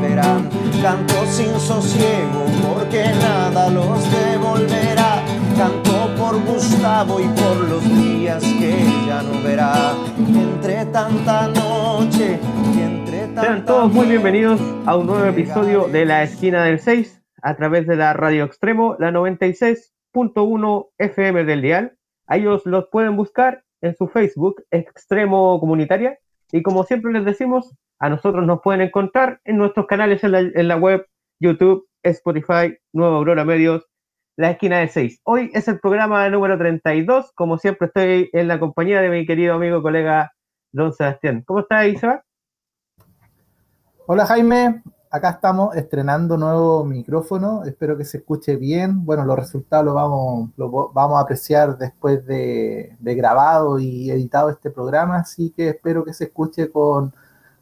volverán. Canto sin sosiego porque nada los devolverá. Canto por Gustavo y por los días que ya no verá. Entre tanta noche y entre tanta Sean todos muy bienvenidos a un nuevo episodio de La Esquina del 6 a través de la Radio Extremo, la 96.1 FM del Dial. A ellos los pueden buscar en su Facebook, Extremo Comunitaria. Y como siempre les decimos, a nosotros nos pueden encontrar en nuestros canales en la, web, YouTube, Spotify, Nueva Aurora Medios, La Esquina del 6. Hoy es el programa número 32. Como siempre, estoy en la compañía de mi querido amigo colega Don Sebastián. ¿Cómo estás, Isabel? Hola Jaime, acá estamos estrenando nuevo micrófono, espero que se escuche bien. Bueno, los resultados los vamos, los vamos a apreciar después de, grabado y editado este programa, así que espero que se escuche con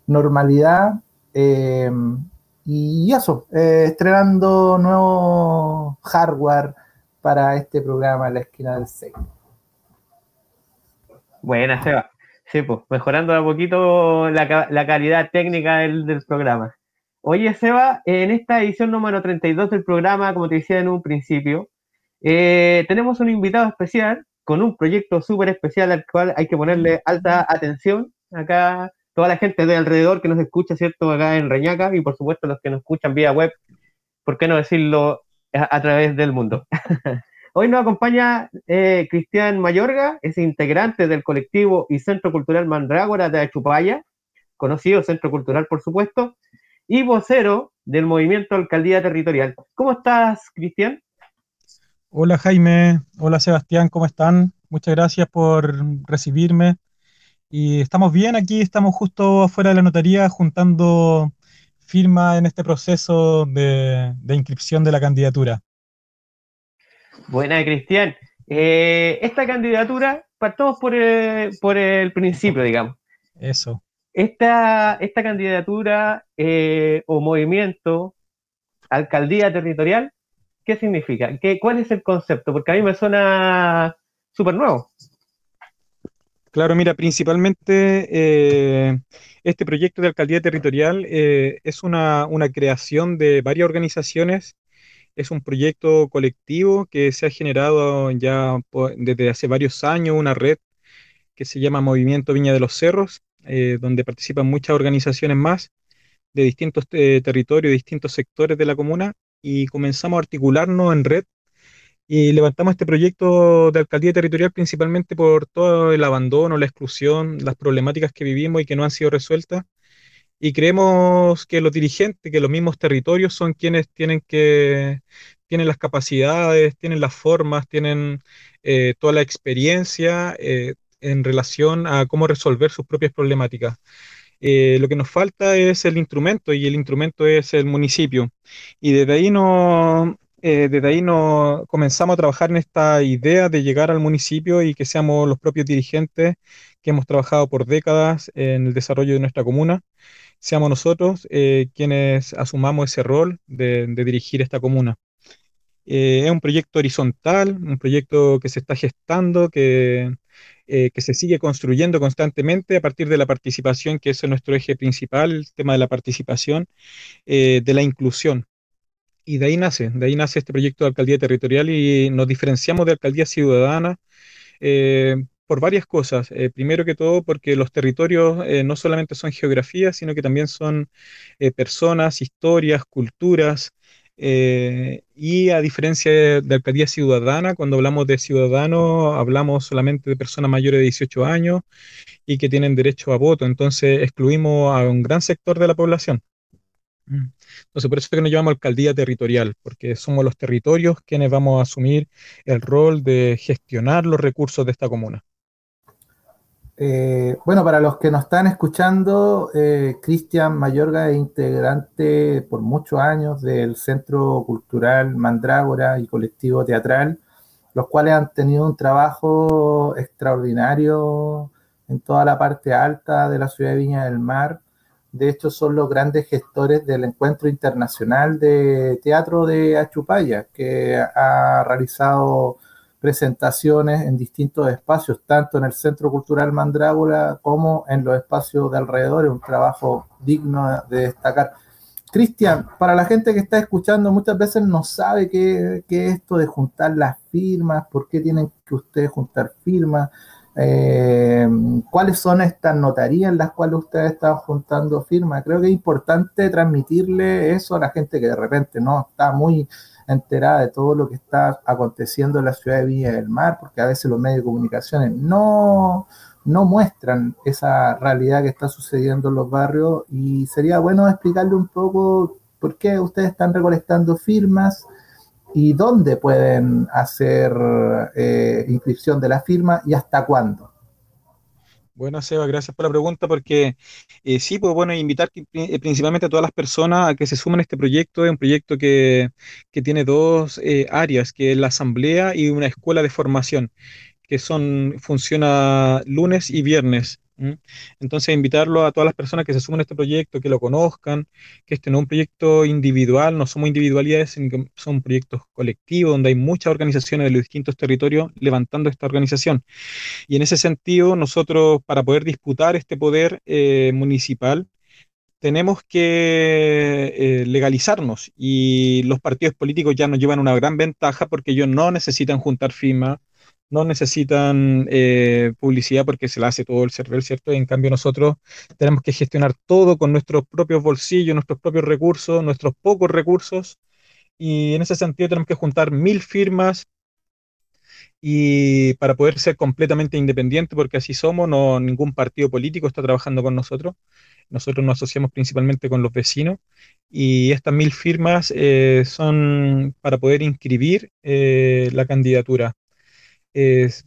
normalidad. Eh, y eso, eh, estrenando nuevo hardware para este programa La Esquina del 6. Buena, Seba. Sí, pues, mejorando a poquito la, calidad técnica del programa. Oye, Seba, en esta edición número 32 del programa, como te decía en un principio, eh, tenemos un invitado especial con un proyecto súper especial al cual hay que ponerle alta atención. Acá, toda la gente de alrededor que nos escucha, ¿cierto? Acá en Reñaca y por supuesto los que nos escuchan vía web, ¿por qué no decirlo a, a través del mundo? Hoy nos acompaña eh, Cristian Mayorga, es integrante del colectivo y Centro Cultural Mandrágora de Achupaya, conocido Centro Cultural, por supuesto, y vocero del movimiento Alcaldía Territorial. ¿Cómo estás, Cristian? Hola Jaime, hola Sebastián, ¿cómo están? Muchas gracias por recibirme. Y estamos bien aquí, estamos justo afuera de la notaría juntando firma en este proceso de, de inscripción de la candidatura. Buena, Cristian. Eh, esta candidatura, partamos por el, por el principio, digamos. Eso. Esta, esta candidatura eh, o movimiento, alcaldía territorial, ¿qué significa? ¿Qué, ¿Cuál es el concepto? Porque a mí me suena súper nuevo. Claro, mira, principalmente eh, este proyecto de alcaldía territorial eh, es una, una, creación de varias organizaciones, es un proyecto colectivo que se ha generado ya desde hace varios años, una red que se llama Movimiento Viña de los Cerros, eh, donde participan muchas organizaciones más de distintos eh, territorios, distintos sectores de la comuna, y comenzamos a articularnos en red y levantamos este proyecto de alcaldía territorial principalmente por todo el abandono, la exclusión, las problemáticas que vivimos y que no han sido resueltas. Y creemos que los dirigentes, que los mismos territorios son quienes tienen que tienen las capacidades, tienen las formas, tienen eh, toda la experiencia eh, en relación a cómo resolver sus propias problemáticas. Eh, lo que nos falta es el instrumento y el instrumento es el municipio. Y desde ahí no, eh, desde ahí no comenzamos a trabajar en esta idea de llegar al municipio y que seamos los propios dirigentes que hemos trabajado por décadas en el desarrollo de nuestra comuna, seamos nosotros eh, quienes asumamos ese rol de, de dirigir esta comuna. Eh, es un proyecto horizontal, un proyecto que se está gestando, que, eh, que se sigue construyendo constantemente a partir de la participación, que es nuestro eje principal, el tema de la participación, eh, de la inclusión. Y de ahí nace, de ahí nace este proyecto de alcaldía territorial y nos diferenciamos de alcaldía ciudadana eh, por varias cosas. Eh, primero que todo, porque los territorios eh, no solamente son geografía, sino que también son personas, historias, culturas. Eh, y a diferencia de, de, alcaldía ciudadana, cuando hablamos de ciudadanos, hablamos solamente de personas mayores de 18 años y que tienen derecho a voto. Entonces excluimos a un gran sector de la población. Entonces, por eso es que nos llamamos alcaldía territorial, porque somos los territorios quienes vamos a asumir el rol de gestionar los recursos de esta comuna. Eh, bueno, para los que nos están escuchando, eh, Cristian Mayorga es integrante por muchos años del Centro Cultural Mandrágora y Colectivo Teatral, los cuales han tenido un trabajo extraordinario en toda la parte alta de la ciudad de Viña del Mar. De hecho, son los grandes gestores del Encuentro Internacional de Teatro de Achupaya, que ha realizado presentaciones en distintos espacios, tanto en el Centro Cultural Mandrágora como en los espacios de alrededor. Es un trabajo digno de destacar. Cristian, para la gente que está escuchando, muchas veces no sabe qué, qué, es esto de juntar las firmas, por qué tienen que ustedes juntar firmas, eh, cuáles son estas notarías en las cuales ustedes están juntando firmas. Creo que es importante transmitirle eso a la gente que de repente no está muy enterada de todo lo que está aconteciendo en la ciudad de Villa del Mar, porque a veces los medios de comunicación no, no muestran esa realidad que está sucediendo en los barrios y sería bueno explicarle un poco por qué ustedes están recolectando firmas y dónde pueden hacer eh, inscripción de la firma y hasta cuándo. Bueno, Seba, gracias por la pregunta, porque eh, sí, pues bueno, invitar eh, principalmente a todas las personas a que se sumen a este proyecto. Es un proyecto que, que tiene dos eh, áreas, que es la asamblea y una escuela de formación, que son, funciona lunes y viernes. Entonces, invitarlo a todas las personas que se sumen a este proyecto, que lo conozcan, que este no es un proyecto individual, no somos individualidades, sino que son proyectos colectivos, donde hay muchas organizaciones de los distintos territorios levantando esta organización. Y en ese sentido, nosotros, para poder disputar este poder eh, municipal, tenemos que eh, legalizarnos y los partidos políticos ya nos llevan una gran ventaja porque ellos no necesitan juntar firmas, no necesitan eh, publicidad porque se la hace todo el server, ¿cierto? en cambio nosotros tenemos que gestionar todo con nuestros propios bolsillos, nuestros propios recursos, nuestros pocos recursos, y en ese sentido tenemos que juntar mil firmas y para poder ser completamente independiente, porque así somos, no ningún partido político está trabajando con nosotros. Nosotros nos asociamos principalmente con los vecinos y estas mil firmas eh, son para poder inscribir eh, la candidatura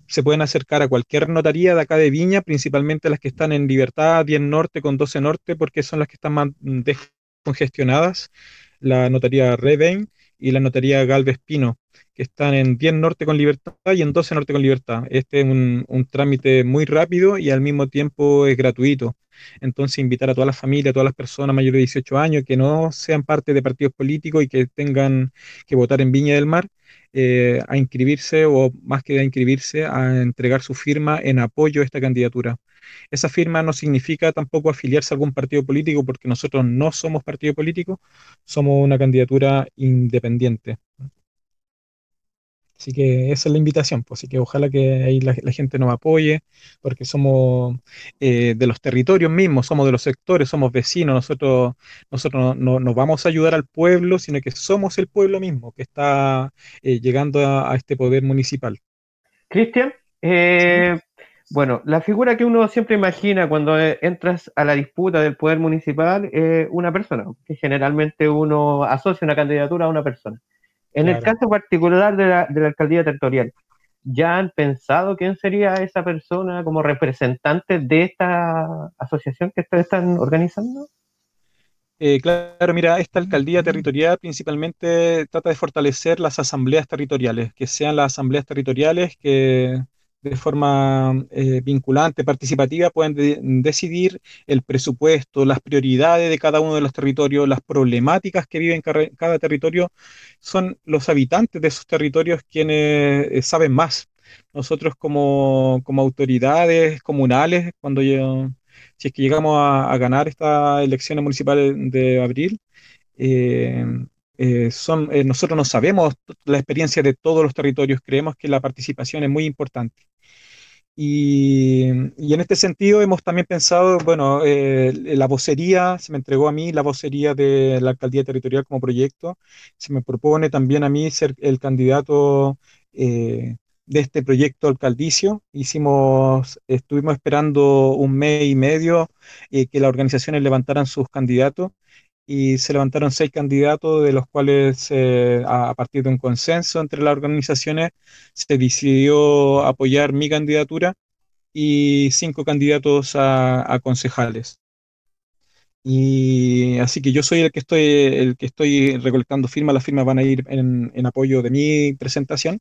se pueden acercar a cualquier notaría de acá de Viña, principalmente las que están en Libertad 10 Norte con 12 Norte, porque son las que están más descongestionadas, la notaría Reven y la notaría Galvez Pino, que están en 10 Norte con Libertad y en 12 Norte con Libertad. Este es un, un trámite muy rápido y al mismo tiempo es gratuito. Entonces, invitar a todas las familias, a todas las personas mayores de 18 años que no sean parte de partidos políticos y que tengan que votar en Viña del Mar, eh, a inscribirse o más que a inscribirse, a entregar su firma en apoyo a esta candidatura. Esa firma no significa tampoco afiliarse a algún partido político porque nosotros no somos partido político, somos una candidatura independiente. Así que esa es la invitación, pues, así que ojalá que ahí la, gente nos apoye, porque somos eh, de los territorios mismos, somos de los sectores, somos vecinos, nosotros, nosotros no, nos vamos a ayudar al pueblo, sino que somos el pueblo mismo que está eh, llegando a, este poder municipal. Cristian, eh, bueno, la figura que uno siempre imagina cuando entras a la disputa del poder municipal es una persona, que generalmente uno asocia una candidatura a una persona. En el caso particular de la, alcaldía territorial, ¿ya han pensado quién sería esa persona como representante de esta asociación que ustedes están organizando? Eh, claro, mira, esta alcaldía territorial principalmente trata de fortalecer las asambleas territoriales, que sean las asambleas territoriales que de forma eh, vinculante, participativa, pueden decidir el presupuesto, las prioridades de cada uno de los territorios, las problemáticas que vive en cada, territorio. Son los habitantes de esos territorios quienes eh, saben más. Nosotros como, autoridades comunales, cuando si es que llegamos a, ganar esta elección municipal de abril, eh, son, nosotros no sabemos la experiencia de todos los territorios, creemos que la participación es muy importante. Y, en este sentido hemos también pensado, bueno, eh, la vocería, se me entregó a mí la vocería de la alcaldía territorial como proyecto, se me propone también a mí ser el candidato eh, de este proyecto alcaldicio. Hicimos, estuvimos esperando un mes y medio eh, que las organizaciones levantaran sus candidatos y se levantaron seis candidatos, de los cuales eh, a, partir de un consenso entre las organizaciones se decidió apoyar mi candidatura y cinco candidatos a, concejales. Y así que yo soy el que estoy, el que estoy recolectando firmas, las firmas van a ir en, en apoyo de mi presentación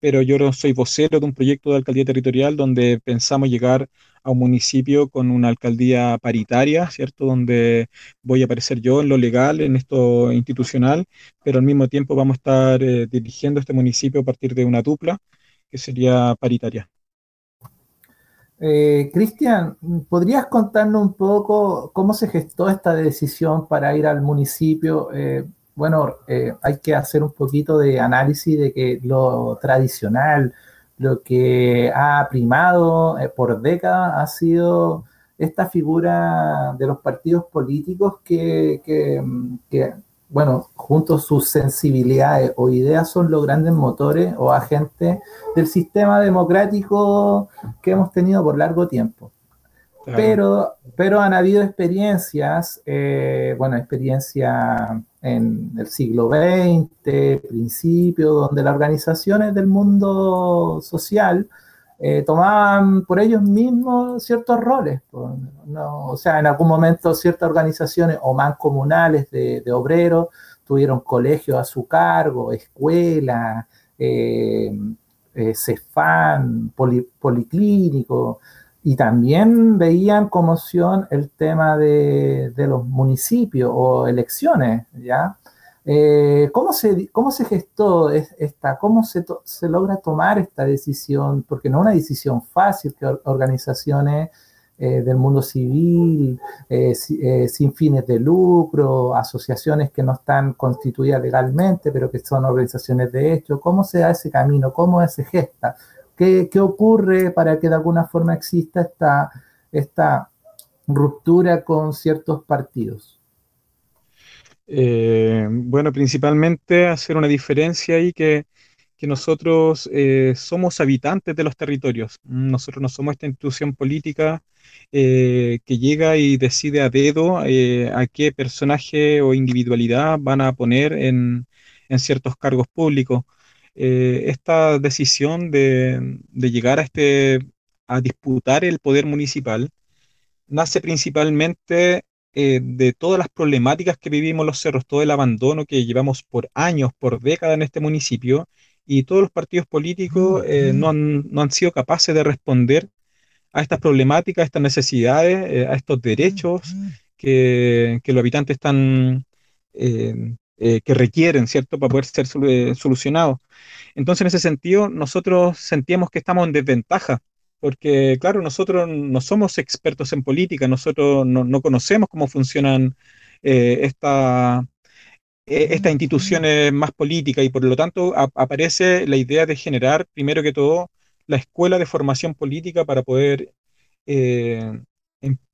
pero yo soy vocero de un proyecto de alcaldía territorial donde pensamos llegar a un municipio con una alcaldía paritaria, ¿cierto? Donde voy a aparecer yo en lo legal, en esto institucional, pero al mismo tiempo vamos a estar eh, dirigiendo este municipio a partir de una dupla que sería paritaria. Eh, Cristian, ¿podrías contarnos un poco cómo se gestó esta decisión para ir al municipio? Eh, bueno, eh, hay que hacer un poquito de análisis de que lo tradicional, lo que ha primado eh, por décadas ha sido esta figura de los partidos políticos que, que, bueno, junto a sus sensibilidades o ideas son los grandes motores o agentes del sistema democrático que hemos tenido por largo tiempo. Pero, pero han habido experiencias, eh, bueno, experiencia en el siglo XX, principio, donde las organizaciones del mundo social eh, tomaban por ellos mismos ciertos roles. o sea, en algún momento ciertas organizaciones o más comunales de, obreros tuvieron colegios a su cargo, escuelas, eh, eh CEFAN, policlínicos y también veían como el tema de, los municipios o elecciones, ¿ya? Eh, ¿cómo, se, ¿Cómo se gestó esta, cómo se, se, logra tomar esta decisión? Porque no es una decisión fácil que organizaciones eh, del mundo civil, eh, sin fines de lucro, asociaciones que no están constituidas legalmente, pero que son organizaciones de hecho, ¿cómo se da ese camino? ¿Cómo se gesta? ¿Qué, ocurre para que de alguna forma exista esta, esta ruptura con ciertos partidos? Eh, bueno, principalmente hacer una diferencia ahí que, que nosotros eh, somos habitantes de los territorios. Nosotros no somos esta institución política eh, que llega y decide a dedo a qué personaje o individualidad van a poner en, en ciertos cargos públicos. Eh, esta decisión de, llegar a, este, a disputar el poder municipal nace principalmente eh, de todas las problemáticas que vivimos los cerros, todo el abandono que llevamos por años, por décadas en este municipio, y todos los partidos políticos eh, no, han, sido capaces de responder a estas problemáticas, a estas necesidades, a estos derechos que, los habitantes están eh, que requieren, ¿cierto?, para poder ser eh, solucionados. Entonces, en ese sentido, nosotros sentíamos que estamos en desventaja, porque, claro, nosotros no somos expertos en política, nosotros no, conocemos cómo funcionan eh, esta, estas instituciones más políticas y por lo tanto aparece la idea de generar, primero que todo, la escuela de formación política para poder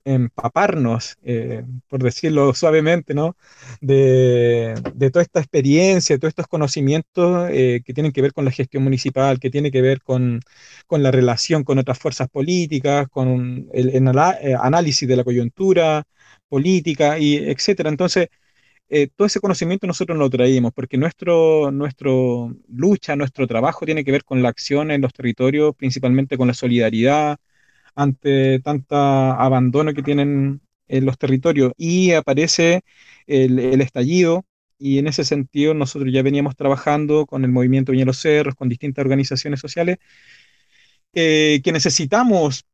empaparnos, eh, por decirlo suavemente, ¿no? De, toda esta experiencia, todos estos conocimientos eh, que tienen que ver con la gestión municipal, que tienen que ver con, la relación con otras fuerzas políticas, con el, eh, análisis de la coyuntura política, y etcétera. Entonces, todo ese conocimiento nosotros lo traímos, porque nuestro, nuestro lucha, nuestro trabajo tiene que ver con la acción en los territorios, principalmente con la solidaridad, ante tanta abandono que tienen en los territorios y aparece el, estallido y en ese sentido nosotros ya veníamos trabajando con el movimiento Viña los Cerros, con distintas organizaciones sociales, eh, que necesitamos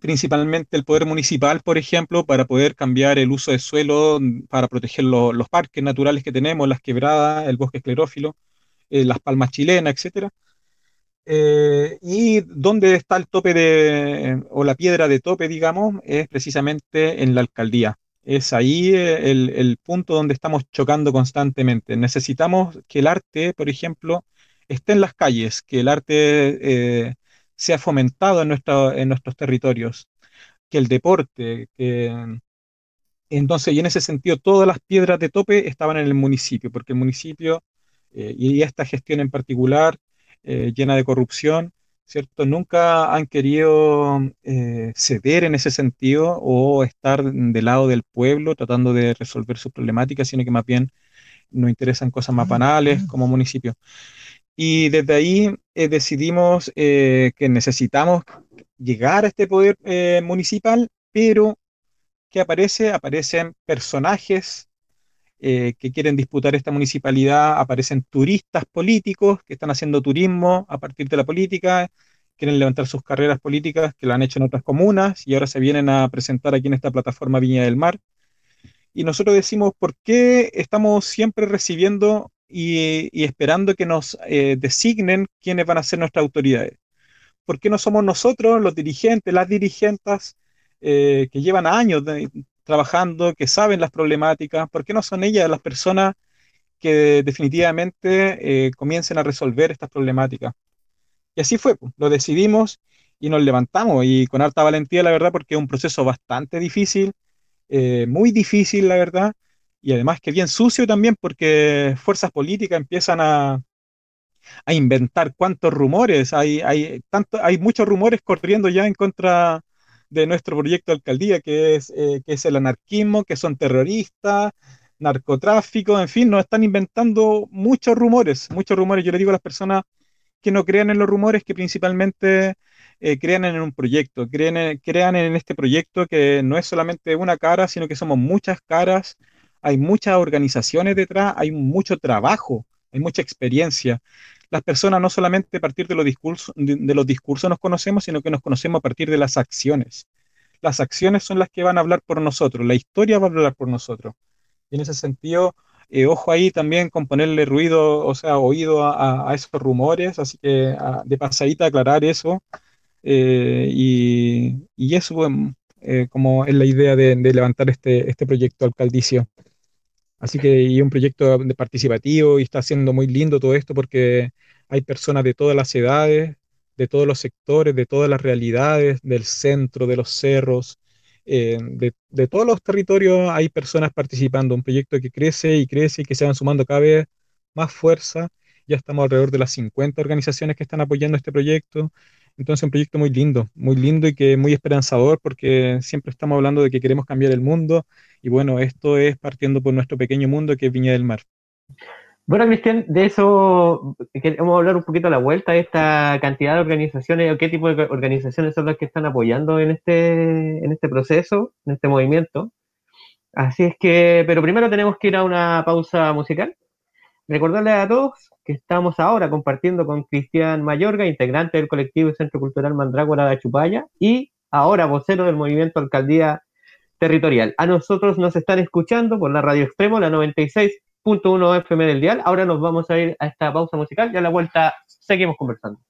principalmente el poder municipal, por ejemplo, para poder cambiar el uso de suelo, para proteger los parques naturales que tenemos, las quebradas, el bosque esclerófilo, eh, las palmas chilenas, etcétera. Eh, y dónde está el tope de, o la piedra de tope, digamos, es precisamente en la alcaldía. Es ahí eh, el, punto donde estamos chocando constantemente. Necesitamos que el arte, por ejemplo, esté en las calles, que el arte eh, sea fomentado en, en nuestros territorios, que el deporte, que... Entonces, y en ese sentido, todas las piedras de tope estaban en el municipio, porque el municipio y esta gestión en particular eh, llena de corrupción, ¿cierto? Nunca han querido eh, ceder en ese sentido o estar del lado del pueblo tratando de resolver sus problemáticas, sino que más bien nos interesan cosas más banales como municipio. y desde ahí eh, decidimos eh, que necesitamos llegar a este poder municipal, pero que aparece, aparecen personajes que quieren disputar esta municipalidad, aparecen turistas políticos que están haciendo turismo a partir de la política, quieren levantar sus carreras políticas que lo han hecho en otras comunas y ahora se vienen a presentar aquí en esta plataforma Viña del Mar. Y nosotros decimos, ¿por qué estamos siempre recibiendo y, esperando que nos eh, designen quiénes van a ser nuestras autoridades. ¿Por qué no somos nosotros, los dirigentes, las dirigentes eh, que llevan años trabajando, que saben las problemáticas? ¿Por qué no son ellas las personas que definitivamente eh, comiencen a resolver estas problemáticas? Y así fue, pues, lo decidimos y nos levantamos y con alta valentía, la verdad, porque es un proceso bastante difícil, muy difícil, la verdad, y además que bien sucio también porque fuerzas políticas empiezan a, a inventar cuántos rumores, hay, hay, tanto, hay muchos rumores corriendo ya en contra de nuestro proyecto de alcaldía, que es, eh, que es el anarquismo, que son terroristas, narcotráfico, en fin, nos están inventando muchos rumores, muchos rumores. Yo le digo a las personas que no crean en los rumores, que principalmente eh, crean en un proyecto, crean crean en este proyecto que no es solamente una cara, sino que somos muchas caras, hay muchas organizaciones detrás, hay mucho trabajo, hay mucha experiencia. Las personas no solamente a partir de los discursos, de, los discursos nos conocemos, sino que nos conocemos a partir de las acciones. Las acciones son las que van a hablar por nosotros, la historia va a hablar por nosotros. Y en ese sentido, eh, ojo ahí también con ponerle ruido, o sea, oído a, esos rumores, así que de pasadita aclarar eso. Eh, y, eso eh, como es la idea de, de levantar este, este proyecto alcaldicio. Así que y un proyecto de participativo y está siendo muy lindo todo esto porque hay personas de todas las edades, de todos los sectores, de todas las realidades, del centro, de los cerros, eh, de, todos los territorios hay personas participando. Un proyecto que crece y crece y que se van sumando cada vez más fuerza. Ya estamos alrededor de las 50 organizaciones que están apoyando este proyecto. Entonces, un proyecto muy lindo, muy lindo y que muy esperanzador porque siempre estamos hablando de que queremos cambiar el mundo y bueno, esto es partiendo por nuestro pequeño mundo que es Viña del Mar. Bueno, Cristian, de eso queremos hablar un poquito a la vuelta de esta cantidad de organizaciones o qué tipo de organizaciones son las que están apoyando en este, en este proceso, en este movimiento. Así es que, pero primero tenemos que ir a una pausa musical. Recordarles a todos que estamos ahora compartiendo con Cristian Mayorga, integrante del colectivo Centro Cultural Mandrágora de Chupaya y ahora vocero del movimiento Alcaldía Territorial. A nosotros nos están escuchando por la radio extremo, la 96.1 FM del Dial. Ahora nos vamos a ir a esta pausa musical y a la vuelta seguimos conversando.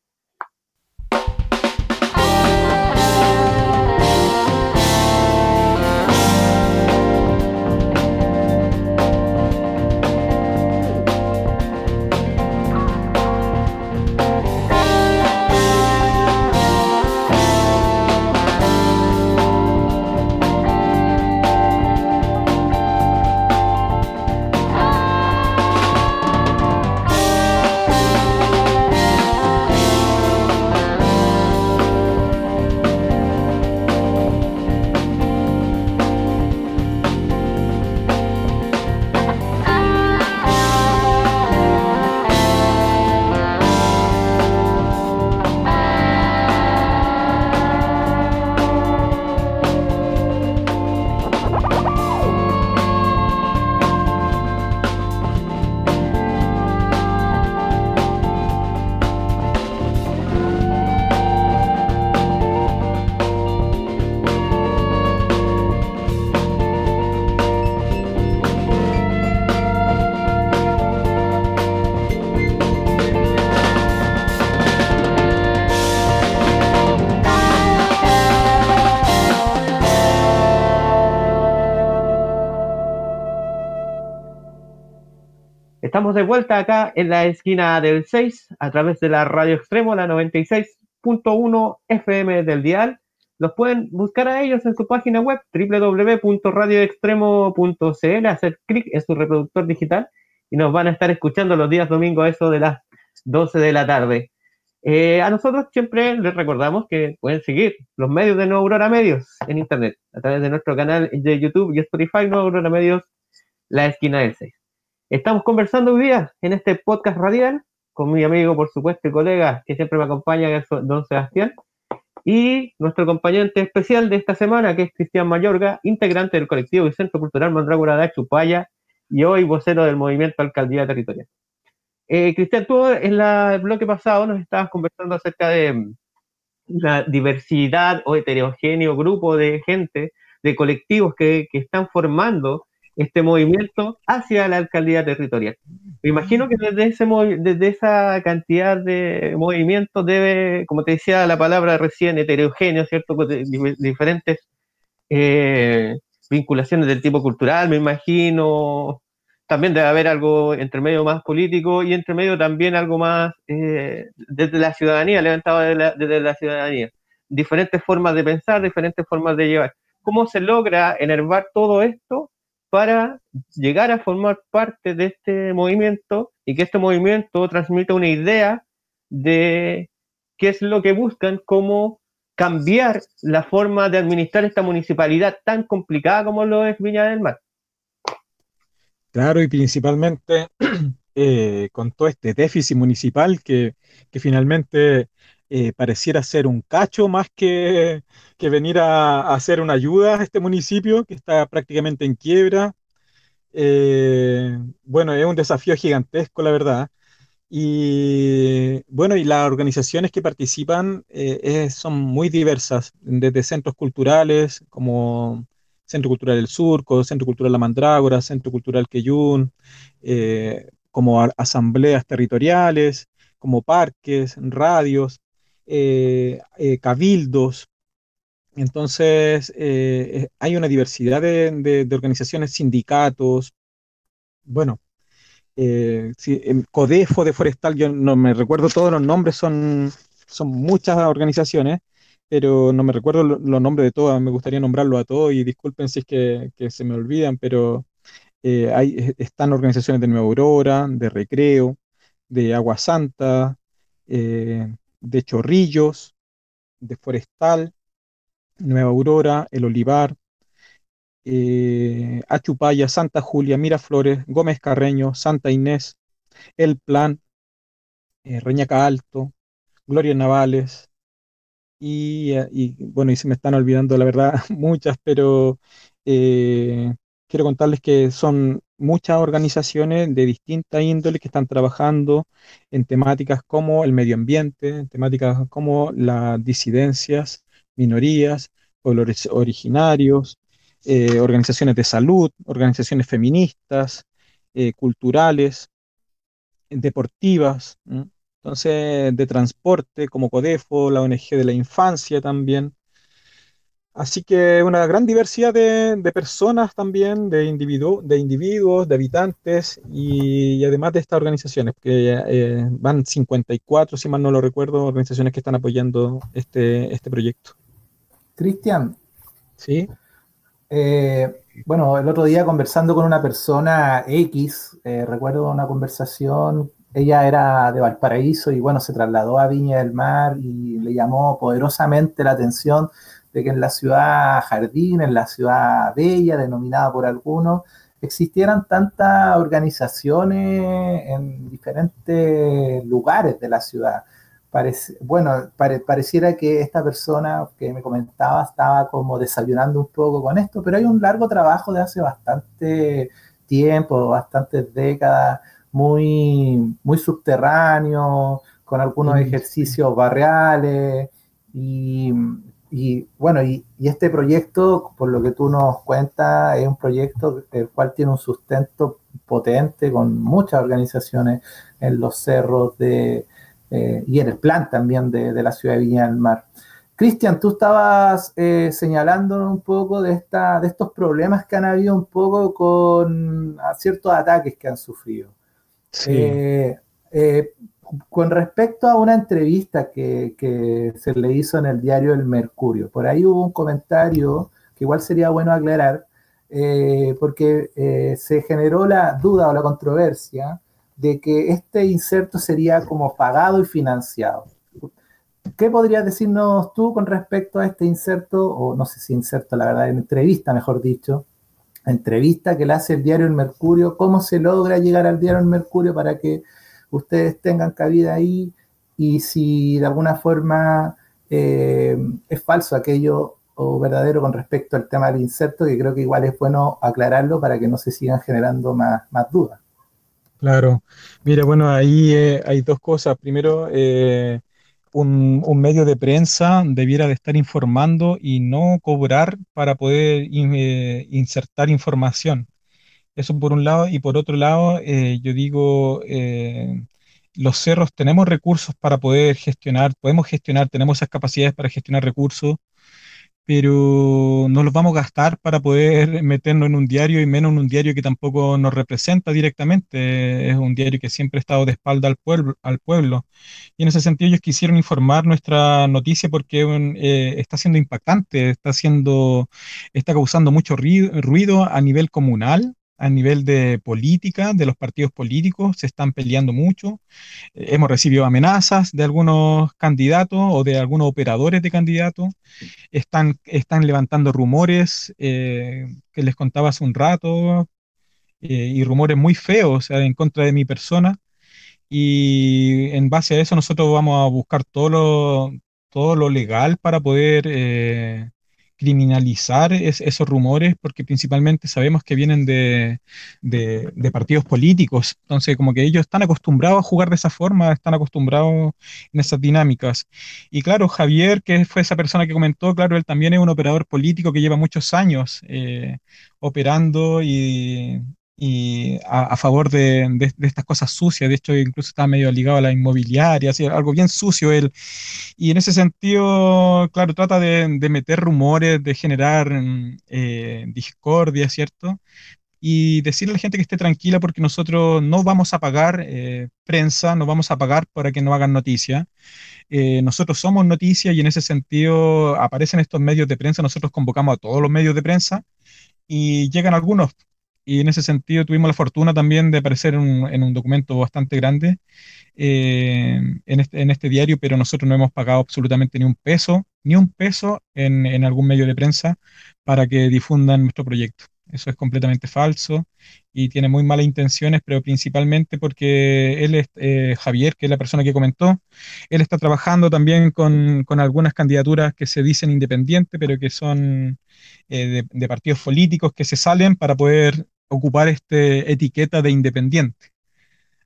Estamos de vuelta acá en la esquina del 6 a través de la radio extremo, la 96.1 FM del dial. Los pueden buscar a ellos en su página web www.radioextremo.cl, hacer clic en su reproductor digital y nos van a estar escuchando los días domingos eso de las 12 de la tarde. Eh, a nosotros siempre les recordamos que pueden seguir los medios de Nueva Aurora Medios en Internet, a través de nuestro canal de YouTube y Spotify, Nueva Aurora Medios, la esquina del 6. Estamos conversando hoy día en este podcast radial con mi amigo, por supuesto, y colega, que siempre me acompaña, que es don Sebastián, y nuestro acompañante especial de esta semana, que es Cristian Mayorga, integrante del colectivo y Centro Cultural Mandrágora de Achupaya, y hoy vocero del movimiento Alcaldía Territorial. Eh, Cristian, tú en la, el bloque pasado nos estabas conversando acerca de mm, la diversidad o heterogéneo grupo de gente, de colectivos que, que están formando este movimiento hacia la alcaldía territorial. Me imagino que desde, ese, desde esa cantidad de movimientos debe, como te decía la palabra recién, heterogéneo, ¿cierto? diferentes eh, vinculaciones del tipo cultural, me imagino. También debe haber algo entre medio más político y entre medio también algo más eh, desde la ciudadanía, levantado desde la ciudadanía. Diferentes formas de pensar, diferentes formas de llevar. ¿Cómo se logra enervar todo esto para llegar a formar parte de este movimiento y que este movimiento transmita una idea de qué es lo que buscan, cómo cambiar la forma de administrar esta municipalidad tan complicada como lo es Viña del Mar. Claro, y principalmente eh, con todo este déficit municipal que, finalmente eh, pareciera ser un cacho más que, que venir a, hacer una ayuda a este municipio que está prácticamente en quiebra. Eh, bueno, es un desafío gigantesco, la verdad. Y bueno, y las organizaciones que participan eh, son muy diversas, desde centros culturales como Centro Cultural del Surco, Centro Cultural La Mandrágora, Centro Cultural Queyún, eh, como asambleas territoriales, como parques, radios, cabildos, entonces, eh, eh, hay una diversidad de, organizaciones, sindicatos, bueno, eh, Codefo de Forestal, yo no me recuerdo todos los nombres, son, son muchas organizaciones, pero no me recuerdo los nombres de todas, me gustaría nombrarlo a todos y disculpen si es que, se me olvidan, pero hay, están organizaciones de Nueva Aurora, de Recreo, de Agua Santa, de Chorrillos, de Forestal, Nueva Aurora, El Olivar, eh, Achupaya, Santa Julia, Miraflores, Gómez Carreño, Santa Inés, El Plan, eh, Reñaca Alto, Gloria Navales, eh, y, bueno, y se me están olvidando la verdad muchas, pero quiero contarles que son muchas organizaciones de distinta índole que están trabajando en temáticas como el medio ambiente, en temáticas como las disidencias, minorías, pueblos originarios, eh, organizaciones de salud, organizaciones feministas, eh, culturales, deportivas, entonces de transporte como CODEFO, la ONG de la infancia también. Así que una gran diversidad de, personas también, de, de individuos, de habitantes y, además de estas organizaciones, que eh, van 54, si mal no lo recuerdo, organizaciones que están apoyando este, este proyecto. Cristian. Sí. Eh, bueno, el otro día conversando con una persona X, eh, recuerdo una conversación, ella era de Valparaíso y bueno, se trasladó a Viña del Mar y le llamó poderosamente la atención de que en la ciudad jardín, en la ciudad bella, denominada por algunos, existieran tantas organizaciones en diferentes lugares de la ciudad. Bueno, pareciera que esta persona que me comentaba estaba como desayunando un poco con esto, pero hay un largo trabajo de hace bastante tiempo, bastantes décadas, muy, muy subterráneo, con algunos ejercicios barriales y, bueno, y, y, este proyecto, por lo que tú nos cuentas, es un proyecto el cual tiene un sustento potente con muchas organizaciones en los cerros de, eh, y en el plan también de, la ciudad de Viña del Mar. Cristian, tú estabas eh, señalando un poco de, esta, de estos problemas que han habido un poco con ciertos ataques que han sufrido. Eh, con respecto a una entrevista que, se le hizo en el diario El Mercurio, por ahí hubo un comentario que igual sería bueno aclarar, porque se generó la duda o la controversia de que este inserto sería como pagado y financiado. ¿Qué podrías decirnos tú con respecto a este inserto, o no sé si inserto, la verdad, en entrevista, mejor dicho, entrevista que le hace el diario El Mercurio, cómo se logra llegar al diario El Mercurio para que ustedes tengan cabida ahí y si de alguna forma eh, es falso aquello o verdadero con respecto al tema del inserto, que creo que igual es bueno aclararlo para que no se sigan generando más, más dudas. Claro, mira, bueno, ahí eh, hay dos cosas. Primero, eh, un, medio de prensa debiera de estar informando y no cobrar para poder eh, insertar información. Eso por un lado. Y por otro lado, yo digo, los cerros tenemos recursos para poder gestionar, podemos gestionar, tenemos esas capacidades para gestionar recursos pero no los vamos a gastar para poder meternos en un diario y menos en un diario que tampoco nos representa directamente. Es un diario que siempre ha estado de espalda al pueblo. Al pueblo. Y en ese sentido ellos quisieron informar nuestra noticia porque eh, está siendo impactante, está, siendo, está causando mucho ruido a nivel comunal a nivel de política, de los partidos políticos, se están peleando mucho. Eh, hemos recibido amenazas de algunos candidatos o de algunos operadores de candidatos. Están, están levantando rumores eh, que les contaba hace un rato eh, y rumores muy feos en contra de mi persona. Y en base a eso nosotros vamos a buscar todo lo, todo lo legal para poder criminalizar esos rumores porque principalmente sabemos que vienen de, partidos políticos. Entonces, como que ellos están acostumbrados a jugar de esa forma, están acostumbrados en esas dinámicas. Y claro, Javier, que fue esa persona que comentó, claro, él también es un operador político que lleva muchos años eh, operando y, y a, favor de, estas cosas sucias. De hecho, incluso está medio ligado a la inmobiliaria, así, algo bien sucio él. Y en ese sentido, claro, trata de, meter rumores, de generar eh, discordia, ¿cierto? Y decirle a la gente que esté tranquila porque nosotros no vamos a pagar eh, prensa, no vamos a pagar para que no hagan noticia. Eh, nosotros somos noticia y en ese sentido aparecen estos medios de prensa, nosotros convocamos a todos los medios de prensa y llegan algunos y en ese sentido tuvimos la fortuna también de aparecer en un, documento bastante grande eh, este, en, este, diario, pero nosotros no hemos pagado absolutamente ni un peso, ni un peso en, algún medio de prensa para que difundan nuestro proyecto. Eso es completamente falso y tiene muy malas intenciones, pero principalmente porque él es eh, Javier, que es la persona que comentó, él está trabajando también con, con algunas candidaturas que se dicen independientes, pero que son eh, de, partidos políticos que se salen para poder ocupar esta etiqueta de independiente.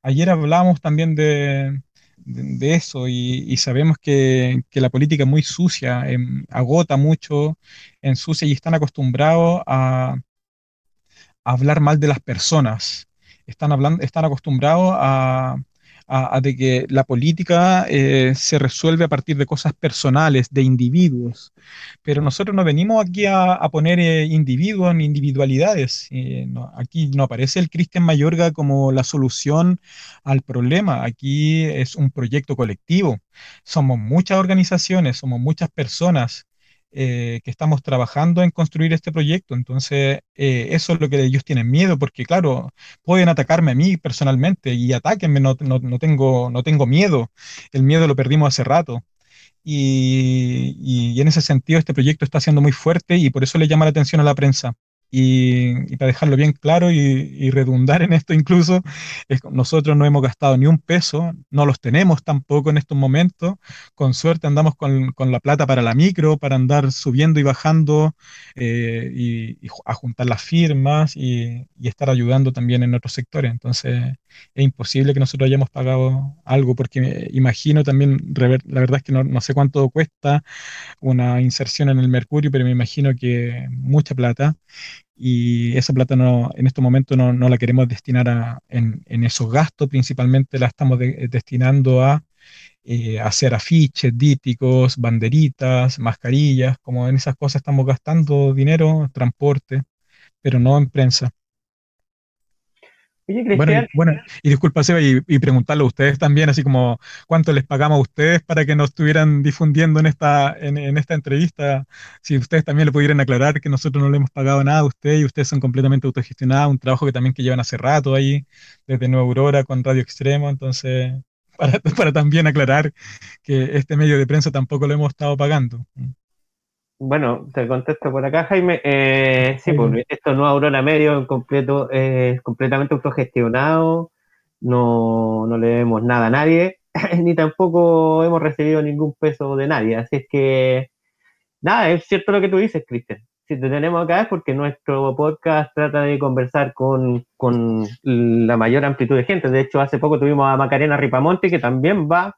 Ayer hablamos también de, de, eso y, sabemos que, que, la política es muy sucia, em, agota mucho, ensucia y están acostumbrados a, a, hablar mal de las personas. Están, hablando, están acostumbrados a, de que la política eh, se resuelve a partir de cosas personales, de individuos. Pero nosotros no venimos aquí a, poner eh, individuos ni individualidades. Eh, aquí no aparece el Cristian Mayorga como la solución al problema. Aquí es un proyecto colectivo. Somos muchas organizaciones, somos muchas personas eh, que estamos trabajando en construir este proyecto. Entonces, eh, eso es lo que ellos tienen miedo, porque claro, pueden atacarme a mí personalmente y atáquenme, no, no, tengo, no tengo miedo. El miedo lo perdimos hace rato. Y, y, en ese sentido, este proyecto está siendo muy fuerte y por eso le llama la atención a la prensa. Y, para dejarlo bien claro y, redundar en esto incluso, nosotros no hemos gastado ni un peso, no los tenemos tampoco en estos momentos. Con suerte andamos con, la plata para la micro, para andar subiendo y bajando eh, y, a juntar las firmas y, estar ayudando también en otros sectores. Entonces es imposible que nosotros hayamos pagado algo porque imagino también, la verdad es que no, no sé cuánto cuesta una inserción en el Mercurio, pero me imagino que mucha plata y esa plata no, en este momento no, no la queremos destinar a, en, en, esos gastos, principalmente la estamos destinando a eh, hacer afiches, díticos, banderitas, mascarillas, como en esas cosas estamos gastando dinero, transporte, pero no en prensa. Bueno, y, disculpa, Seba, y, preguntarle a ustedes también, así como cuánto les pagamos a ustedes para que nos estuvieran difundiendo en esta, en, esta entrevista, si ustedes también le pudieran aclarar que nosotros no le hemos pagado nada a ustedes y ustedes son completamente autogestionados, un trabajo que también que llevan hace rato ahí, desde Nueva Aurora con Radio Extremo, entonces, para, para también aclarar que este medio de prensa tampoco lo hemos estado pagando. Bueno, te contesto por acá, Jaime. Eh, sí, pues esto no Aurora Medio en completo, es completamente autogestionado no, no le debemos nada a nadie, ni tampoco hemos recibido ningún peso de nadie. Así es que, nada, es cierto lo que tú dices, Cristian. Si te tenemos acá es porque nuestro podcast trata de conversar con, con la mayor amplitud de gente. De hecho, hace poco tuvimos a Macarena Ripamonte, que también va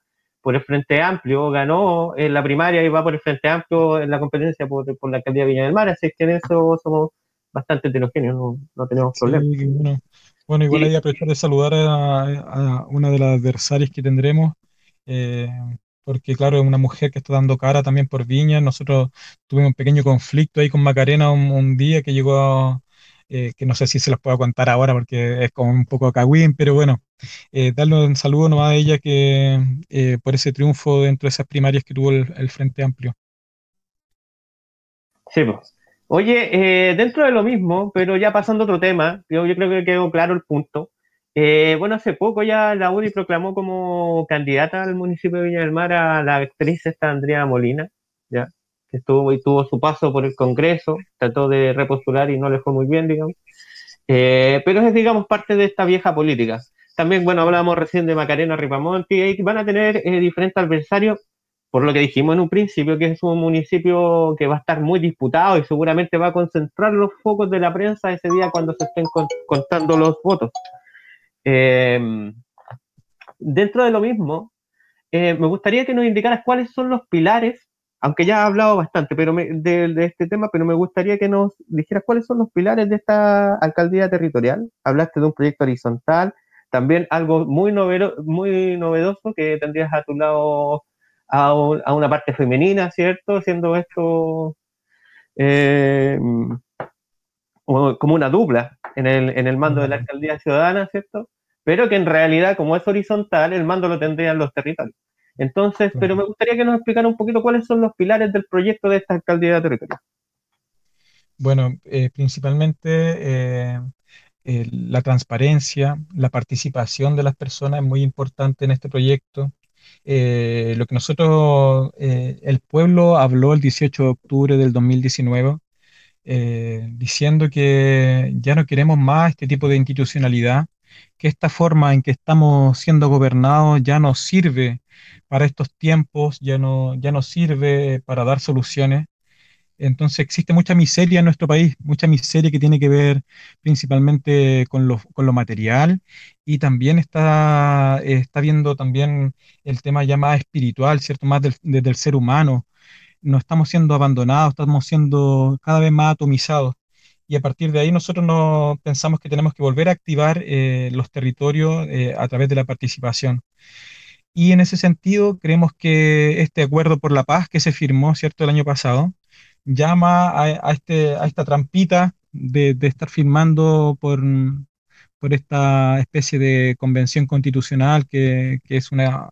por el Frente Amplio, ganó en la primaria y va por el Frente Amplio en la competencia por, la alcaldía de Viña del Mar, así que en eso somos bastante heterogéneos, no, no tenemos problemas. bueno. igual hay que aprovechar de saludar a, una de las adversarias que tendremos, eh, porque claro, es una mujer que está dando cara también por Viña. Nosotros tuvimos un pequeño conflicto ahí con Macarena un, día que llegó, eh, que no sé si se los puedo contar ahora porque es como un poco cagüín, pero bueno, eh, darle un saludo nomás a ella que eh, por ese triunfo dentro de esas primarias que tuvo el, Frente Amplio. Sí, pues. Oye, eh, dentro de lo mismo, pero ya pasando a otro tema, yo, creo que quedó claro el punto. bueno, hace poco ya la UDI proclamó como candidata al municipio de Viña del Mar a la actriz esta Andrea Molina, ya, que estuvo y tuvo su paso por el Congreso, trató de repostular y no le fue muy bien, digamos. pero es, digamos, parte de esta vieja política. También, bueno, hablábamos recién de Macarena Ripamonti, y van a tener eh, diferentes adversarios, por lo que dijimos en un principio, que es un municipio que va a estar muy disputado y seguramente va a concentrar los focos de la prensa ese día cuando se estén contando los votos. Em, dentro de lo mismo, eh, me gustaría que nos indicaras cuáles son los pilares, aunque ya has hablado bastante pero de, de, este tema, pero me gustaría que nos dijeras cuáles son los pilares de esta alcaldía territorial. Hablaste de un proyecto horizontal, también algo muy, muy novedoso que tendrías a tu lado a, una parte femenina, ¿cierto? Siendo esto eh, como una dupla en el, en el mando de la alcaldía ciudadana, ¿cierto? Pero que en realidad, como es horizontal, el mando lo tendrían los territorios. Entonces, pero me gustaría que nos explicara un poquito cuáles son los pilares del proyecto de esta alcaldía territorial. Bueno, eh, principalmente eh, la transparencia, la participación de las personas es muy importante en este proyecto. Eh, lo que nosotros, el pueblo habló el 18 de octubre del 2019, eh, diciendo que ya no queremos más este tipo de institucionalidad, que esta forma en que estamos siendo gobernados ya no sirve para estos tiempos, ya no, ya no sirve para dar soluciones. Entonces existe mucha miseria en nuestro país, mucha miseria que tiene que ver principalmente con lo, con lo material y también está, está viendo también el tema ya más espiritual, ¿cierto? Más del, ser humano. No estamos siendo abandonados, estamos siendo cada vez más atomizados. Y a partir de ahí nosotros no pensamos que tenemos que volver a activar eh, los territorios eh, a través de la participación. Y en ese sentido, creemos que este acuerdo por la paz que se firmó, ¿cierto?, el año pasado, llama a, este, a esta trampita de, estar firmando por, por esta especie de convención constitucional que, es una,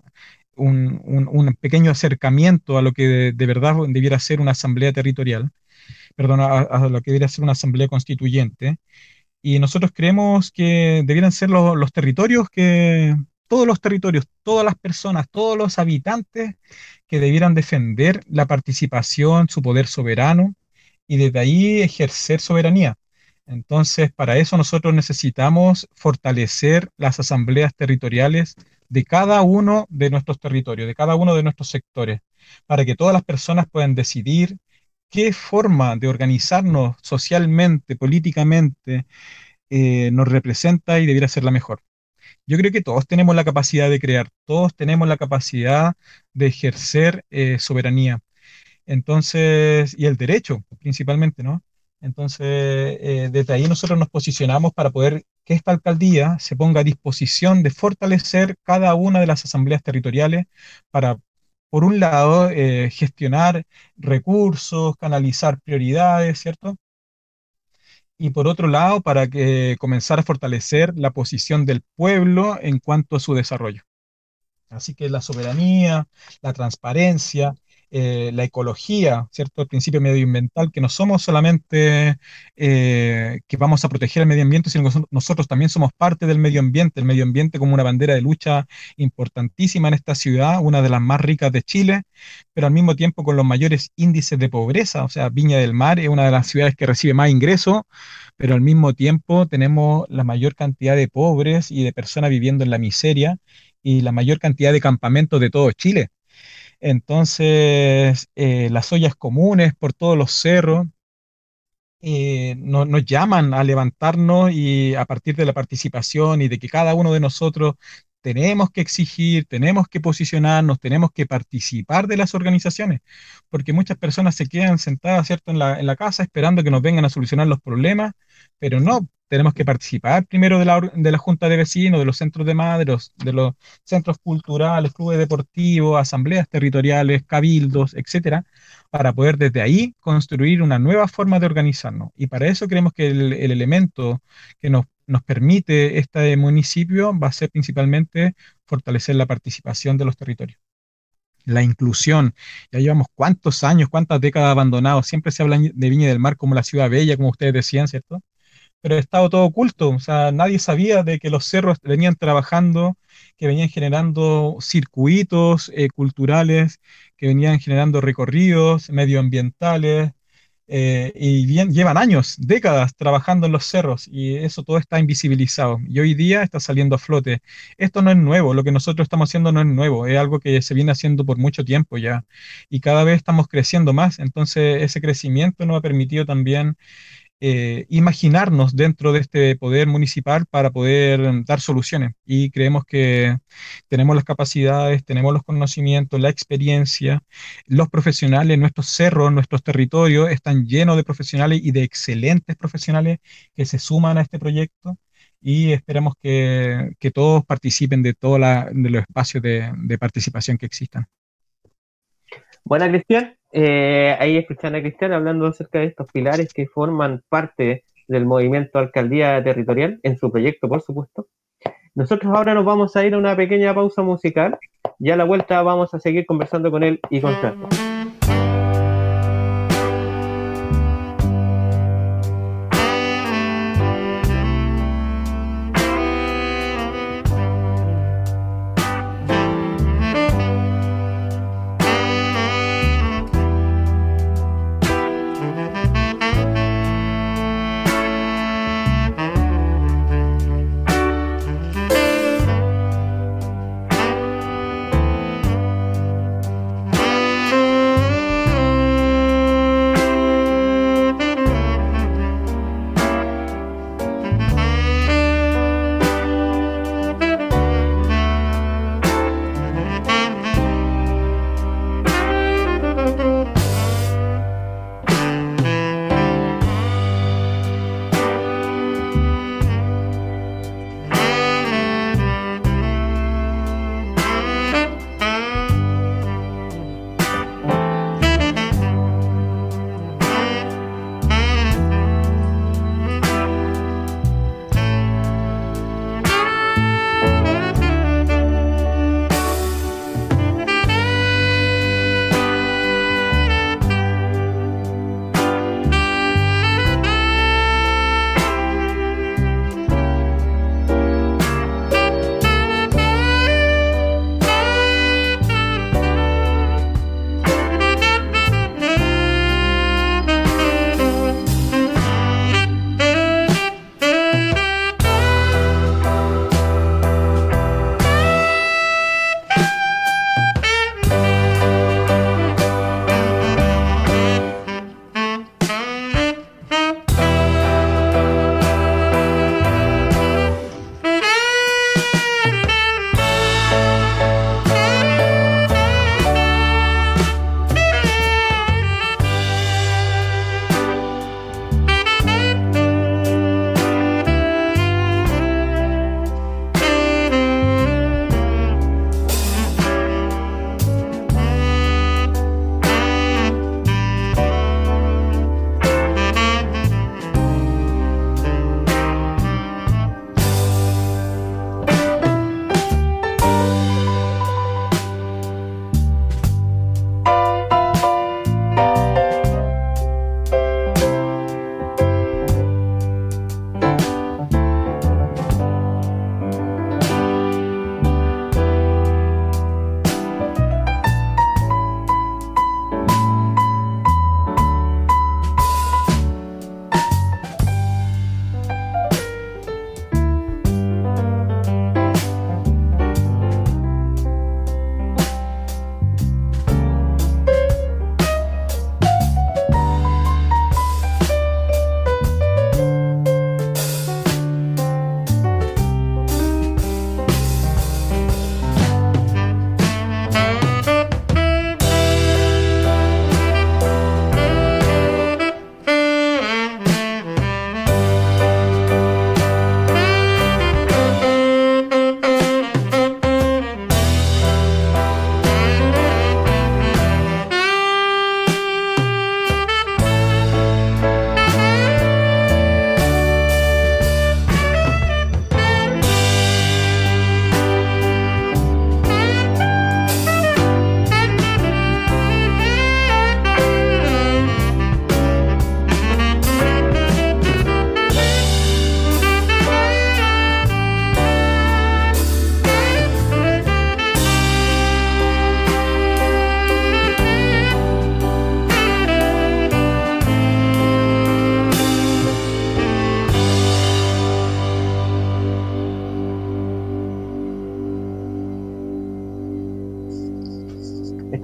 un, pequeño acercamiento a lo que de, verdad debiera ser una asamblea territorial, perdón, a, lo que debiera ser una asamblea constituyente. Y nosotros creemos que debieran ser los territorios que, todos los territorios, todas las personas, todos los habitantes que debieran defender la participación, su poder soberano y desde ahí ejercer soberanía. Entonces, para eso nosotros necesitamos fortalecer las asambleas territoriales de cada uno de nuestros territorios, de cada uno de nuestros sectores, para que todas las personas puedan decidir qué forma de organizarnos socialmente, políticamente, eh, nos representa y debiera ser la mejor. Yo creo que todos tenemos la capacidad de crear, todos tenemos la capacidad de ejercer eh, soberanía. Entonces, y el derecho principalmente, ¿no? Entonces, eh, desde ahí nosotros nos posicionamos para poder que esta alcaldía se ponga a disposición de fortalecer cada una de las asambleas territoriales para, por un lado, eh, gestionar recursos, canalizar prioridades, ¿cierto? y por otro lado, para que comenzar a fortalecer la posición del pueblo en cuanto a su desarrollo. Así que la soberanía, la transparencia, eh, la ecología, ¿cierto? El principio medioambiental, que no somos solamente eh, que vamos a proteger el medio ambiente, sino que nosotros también somos parte del medio ambiente, el medio ambiente como una bandera de lucha importantísima en esta ciudad, una de las más ricas de Chile, pero al mismo tiempo con los mayores índices de pobreza, o sea, Viña del Mar es una de las ciudades que recibe más ingresos, pero al mismo tiempo tenemos la mayor cantidad de pobres y de personas viviendo en la miseria y la mayor cantidad de campamentos de todo Chile. Entonces, eh, las ollas comunes por todos los cerros eh, nos llaman a levantarnos y a partir de la participación y de que cada uno de nosotros tenemos que exigir, tenemos que posicionarnos, tenemos que participar de las organizaciones, porque muchas personas se quedan sentadas, ¿cierto?, en la, en la casa esperando que nos vengan a solucionar los problemas, pero no, tenemos que participar primero de la, de la Junta de Vecinos, de los centros de madres, de los centros culturales, clubes deportivos, asambleas territoriales, cabildos, etcétera, para poder desde ahí construir una nueva forma de organizarnos. Y para eso creemos que el, el elemento que nos, nos permite este municipio va a ser principalmente fortalecer la participación de los territorios la inclusión. Ya llevamos cuántos años, cuántas décadas abandonados. Siempre se habla de Viña del Mar como la ciudad bella, como ustedes decían, ¿cierto? Pero ha estado todo oculto, o sea, nadie sabía de que los cerros venían trabajando, que venían generando circuitos eh, culturales, que venían generando recorridos medioambientales, eh, y bien, llevan años, décadas trabajando en los cerros y eso todo está invisibilizado. Y hoy día está saliendo a flote. Esto no es nuevo, lo que nosotros estamos haciendo no es nuevo, es algo que se viene haciendo por mucho tiempo ya y cada vez estamos creciendo más, entonces ese crecimiento nos ha permitido también eh, imaginarnos dentro de este poder municipal para poder mm, dar soluciones. Y creemos que tenemos las capacidades, tenemos los conocimientos, la experiencia, los profesionales, nuestros cerros, nuestros territorios están llenos de profesionales y de excelentes profesionales que se suman a este proyecto y esperamos que, todos participen de todos los espacios de, de participación que existan. Buena, Cristian. Eh, ahí escuchan a Cristian hablando acerca de estos pilares que forman parte del movimiento Alcaldía Territorial, en su proyecto, por supuesto. Nosotros ahora nos vamos a ir a una pequeña pausa musical y a la vuelta vamos a seguir conversando con él y con.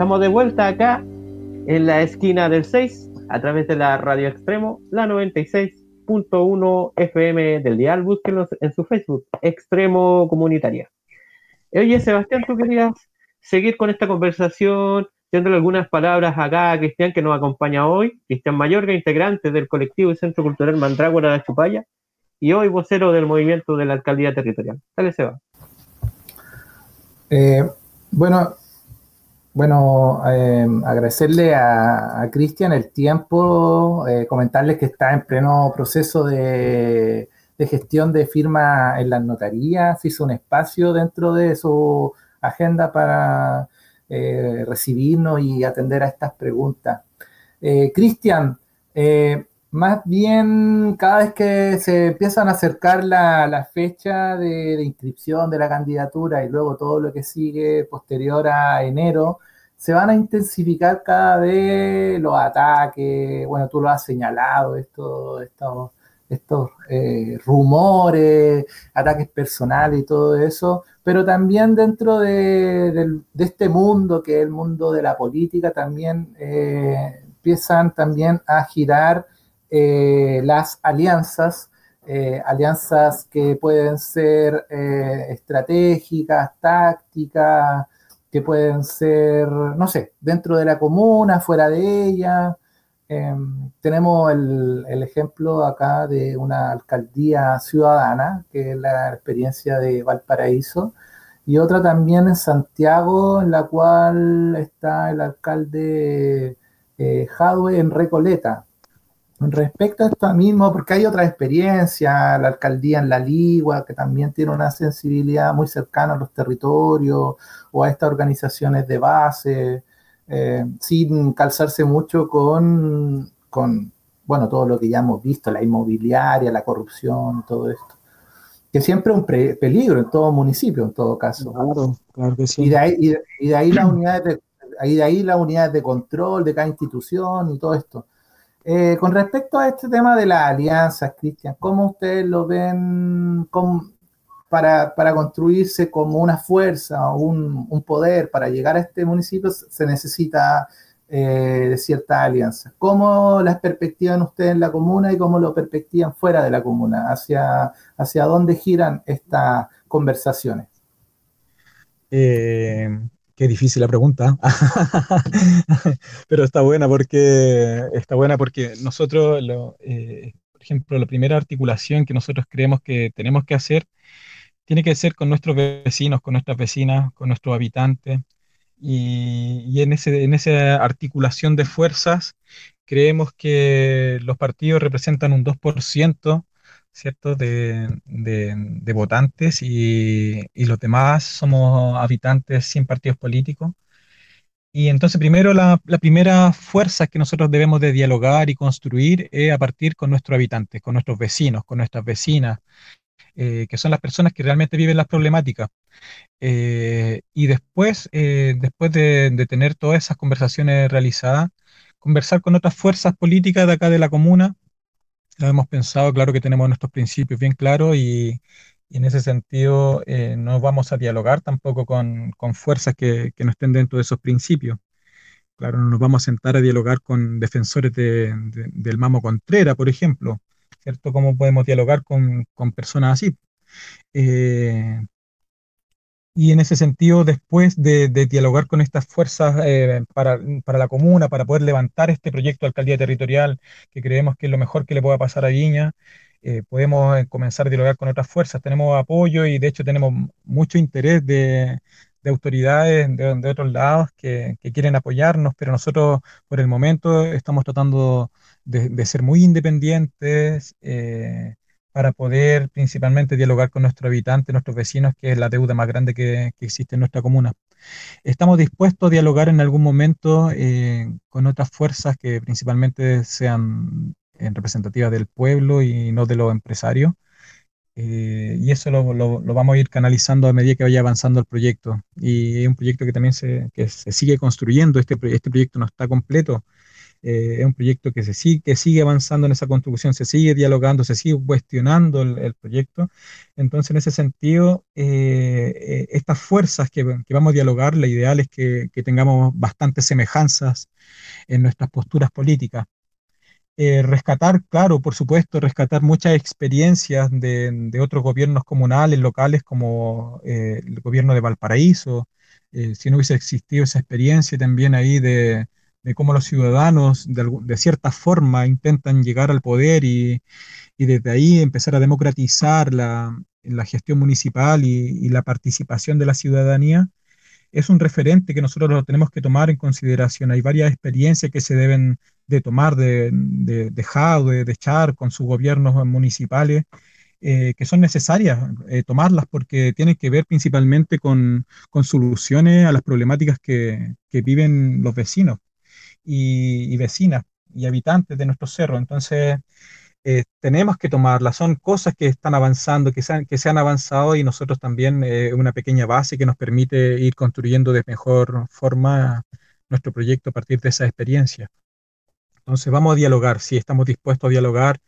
Estamos de vuelta acá en la esquina del 6 a través de la radio extremo, la 96.1 FM del dial. En su Facebook, Extremo Comunitaria. Oye, Sebastián, ¿tú querías seguir con esta conversación? Dándole algunas palabras acá a Cristian que nos acompaña hoy, Cristian Mayorga, integrante del colectivo y Centro Cultural Mandrágora de Chupaya, y hoy vocero del movimiento de la alcaldía territorial. Dale, Seba. Eh, bueno, bueno, eh, agradecerle a, Cristian el tiempo, eh, comentarles que está en pleno proceso de, gestión de firma en las notarías, hizo un espacio dentro de su agenda para eh, recibirnos y atender a estas preguntas. Cristian, más bien cada vez que se empiezan a acercar la, fecha de, inscripción de la candidatura y luego todo lo que sigue posterior a enero, se van a intensificar cada vez los ataques, bueno, tú lo has señalado, estos, estos eh, rumores, ataques personales y todo eso, pero también dentro de, este mundo, que es el mundo de la política, también eh, empiezan también a girar eh, las alianzas, alianzas que pueden ser estratégicas, tácticas, que pueden ser, no sé, dentro de la comuna, fuera de ella. Em, tenemos el, ejemplo acá de una alcaldía ciudadana, que es la experiencia de Valparaíso, y otra también en Santiago, en la cual está el alcalde eh, Jadwe en Recoleta. Respecto a esto mismo, porque hay otra experiencia, la alcaldía en La Ligua, que también tiene una sensibilidad muy cercana a los territorios o a estas organizaciones de base, eh, sin calzarse mucho con, con, bueno, todo lo que ya hemos visto, la inmobiliaria, la corrupción, todo esto. Que siempre es un peligro en todo municipio, en todo caso. Claro, claro que sí. Y de ahí, y de, ahí las unidades de, ahí de ahí las unidades de control de cada institución y todo esto. Eh, con respecto a este tema de las alianzas, Cristian, ¿cómo ustedes lo ven para, construirse como una fuerza o un, poder para llegar a este municipio? Se necesita eh, de ciertas alianzas. ¿Cómo las perspectivan ustedes en la comuna y cómo lo perspectivan fuera de la comuna? ¿Hacia, hacia dónde giran estas conversaciones? Eh, Qué difícil la pregunta, pero está buena porque está buena porque nosotros, eh, por ejemplo, la primera articulación que nosotros creemos que tenemos que hacer tiene que ser con nuestros vecinos, con nuestras vecinas, con nuestros habitantes. Y, en, ese, en esa articulación de fuerzas creemos que los partidos representan un 2% ¿cierto? De, votantes y, los demás somos habitantes sin partidos políticos. Y entonces primero la, primera fuerza que nosotros debemos de dialogar y construir es a partir con nuestros habitantes, con nuestros vecinos, con nuestras vecinas, eh, que son las personas que realmente viven las problemáticas. Eh, y después, eh, después de, de, tener todas esas conversaciones realizadas, conversar con otras fuerzas políticas de acá de la comuna lo hemos pensado, claro que tenemos nuestros principios bien claros y, en ese sentido eh, no vamos a dialogar tampoco con, fuerzas que, no estén dentro de esos principios. Claro, no nos vamos a sentar a dialogar con defensores del Mamo Contreras, por ejemplo, ¿cierto? ¿Cómo podemos dialogar con, personas así? Eh, y en ese sentido, después de, dialogar con estas fuerzas eh, para, la comuna, para poder levantar este proyecto de alcaldía territorial, que creemos que es lo mejor que le pueda pasar a Viña, eh, podemos eh, comenzar a dialogar con otras fuerzas. Tenemos apoyo y de hecho tenemos mucho interés de, autoridades de, otros lados que, quieren apoyarnos, pero nosotros por el momento estamos tratando de, ser muy independientes para poder principalmente dialogar con nuestros habitantes, nuestros vecinos, que es la deuda más grande que, existe en nuestra comuna. Estamos dispuestos a dialogar en algún momento eh, con otras fuerzas que principalmente sean eh, representativas del pueblo y no de los empresarios. Eh, y eso lo, vamos a ir canalizando a medida que vaya avanzando el proyecto. Y es un proyecto que también se, que se sigue construyendo, este, este proyecto no está completo. Eh, es un proyecto que, se sigue, que sigue avanzando en esa construcción, se sigue dialogando, se sigue cuestionando el, proyecto. Entonces, en ese sentido, eh, eh, estas fuerzas que, vamos a dialogar, la ideal es que, tengamos bastantes semejanzas en nuestras posturas políticas. Rescatar, claro, por supuesto, rescatar muchas experiencias de, otros gobiernos comunales, locales, como el gobierno de Valparaíso, si no hubiese existido esa experiencia también ahí de, de cómo los ciudadanos de, de, cierta forma intentan llegar al poder y, y desde ahí empezar a democratizar la, la gestión municipal y, y, la participación de la ciudadanía, es un referente que nosotros lo tenemos que tomar en consideración. Hay varias experiencias que se deben de tomar, de, de, de de, echar con sus gobiernos municipales, eh, que son necesarias eh, tomarlas porque tienen que ver principalmente con, con soluciones a las problemáticas que, que viven los vecinos y, y, vecinas y habitantes de nuestros cerros. Entonces, eh, tenemos que tomarlas. Son cosas que están avanzando, que se han, avanzado y nosotros también eh, una pequeña base que nos permite ir construyendo de mejor forma nuestro proyecto a partir de esa experiencia. Entonces vamos a dialogar, sí, estamos dispuestos a dialogar.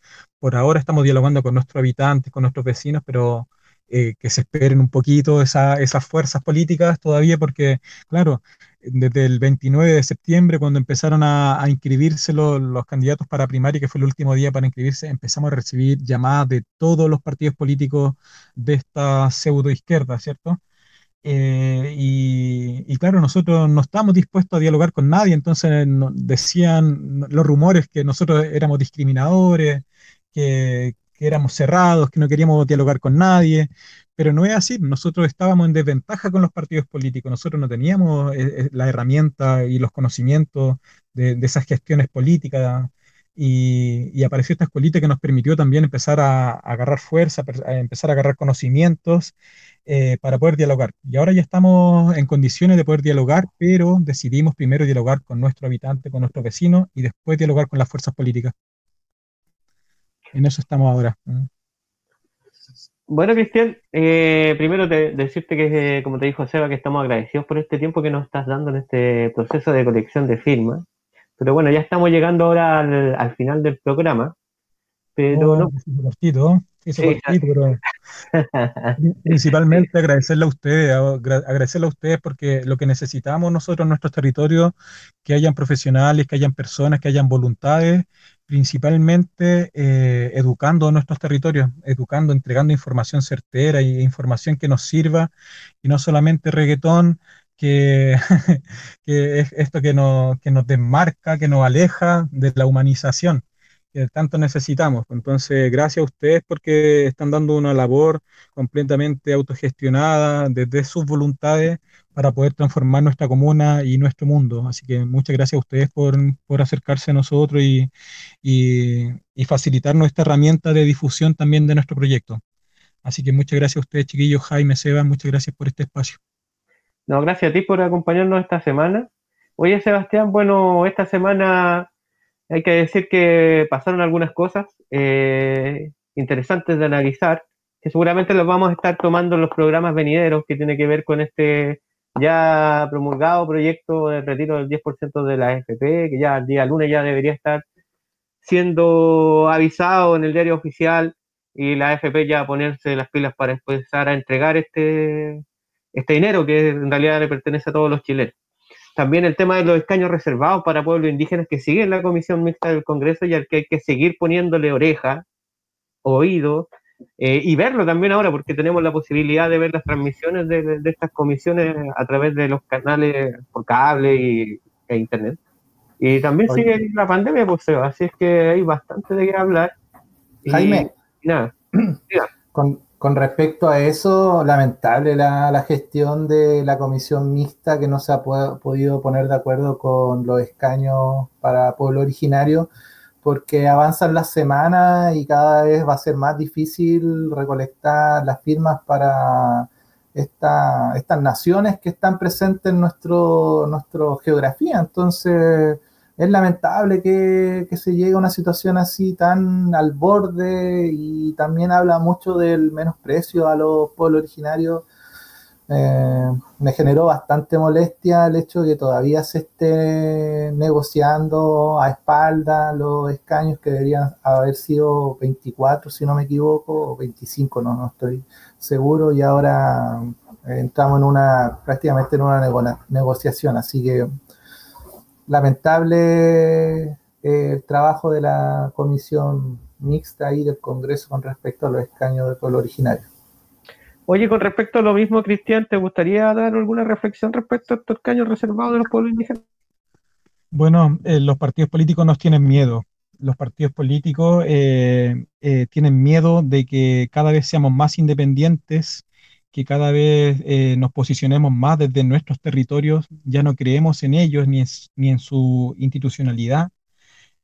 Por ahora estamos dialogando con nuestros habitantes, con nuestros vecinos, pero eh, que se esperen un poquito esa, esas fuerzas políticas todavía, porque, claro, desde el 29 de septiembre, cuando empezaron a, a inscribirse los, los, candidatos para primaria, que fue el último día para inscribirse, empezamos a recibir llamadas de todos los partidos políticos de esta pseudo izquierda, ¿cierto? Eh, y, y, claro, nosotros no estamos dispuestos a dialogar con nadie, entonces nos decían los rumores que nosotros éramos discriminadores, que, que éramos cerrados, que no queríamos dialogar con nadie, pero no es así, nosotros estábamos en desventaja con los partidos políticos, nosotros no teníamos eh, eh, la herramienta y los conocimientos de, esas gestiones políticas, y, apareció esta escuelita que nos permitió también empezar a, agarrar fuerza, empezar a agarrar conocimientos eh, para poder dialogar. Y ahora ya estamos en condiciones de poder dialogar, pero decidimos primero dialogar con nuestro habitante, con nuestros vecinos, y después dialogar con las fuerzas políticas. En eso estamos ahora. Bueno, Cristian, eh, primero te, decirte que, como te dijo Seba, que estamos agradecidos por este tiempo que nos estás dando en este proceso de colección de firmas. Pero bueno, ya estamos llegando ahora al, al final del programa. Pero oh, no. Cortito, sí, cortito, pero principalmente agradecerle a ustedes, agradecerle a ustedes porque lo que necesitamos nosotros en nuestros territorios, que hayan profesionales, que hayan personas, que hayan voluntades, principalmente eh, educando nuestros territorios, educando, entregando información certera y información que nos sirva, y no solamente reggaetón, que, es esto que nos, que nos desmarca, que nos aleja de la humanización que tanto necesitamos. Entonces, gracias a ustedes porque están dando una labor completamente autogestionada desde sus voluntades para poder transformar nuestra comuna y nuestro mundo. Así que muchas gracias a ustedes por, por acercarse a nosotros y, y, y facilitarnos esta herramienta de difusión también de nuestro proyecto. Así que muchas gracias a ustedes, chiquillos, Jaime, Seba, muchas gracias por este espacio. No, gracias a ti por acompañarnos esta semana. Oye, Sebastián, bueno, esta semana hay que decir que pasaron algunas cosas eh, interesantes de analizar, que seguramente los vamos a estar tomando en los programas venideros, que tiene que ver con este ya promulgado proyecto de retiro del 10% de la AFP, que ya el día lunes ya debería estar siendo avisado en el diario oficial y la AFP ya ponerse las pilas para empezar a entregar este este dinero que en realidad le pertenece a todos los chilenos. También el tema de los escaños reservados para pueblos indígenas que siguen la comisión mixta del Congreso y al que hay que seguir poniéndole oreja, oído, eh, y verlo también ahora, porque tenemos la posibilidad de ver las transmisiones de, de estas comisiones a través de los canales por cable y, e internet. Y también Oye. sigue la pandemia, pues, así es que hay bastante de qué hablar. Jaime, y, y nada. Con, con respecto a eso, lamentable la, gestión de la comisión mixta que no se ha podido poner de acuerdo con los escaños para pueblo originario, porque avanzan las semanas y cada vez va a ser más difícil recolectar las firmas para esta, estas naciones que están presentes en nuestro, nuestra geografía. Entonces, es lamentable que, se llegue a una situación así tan al borde y también habla mucho del menosprecio a los pueblos originarios. Eh, me generó bastante molestia el hecho de que todavía se esté negociando a espalda los escaños que deberían haber sido 24, si no me equivoco, o 25, no, no estoy seguro, y ahora entramos en una prácticamente en una negociación, así que lamentable eh, el trabajo de la comisión mixta y del Congreso con respecto a los escaños del pueblo originario. Oye, con respecto a lo mismo, Cristian, ¿te gustaría dar alguna reflexión respecto a estos escaños reservados de los pueblos indígenas? Bueno, eh, los partidos políticos nos tienen miedo. Los partidos políticos eh, tienen miedo de que cada vez seamos más independientes que cada vez eh, nos posicionemos más desde nuestros territorios, ya no creemos en ellos ni en, su institucionalidad.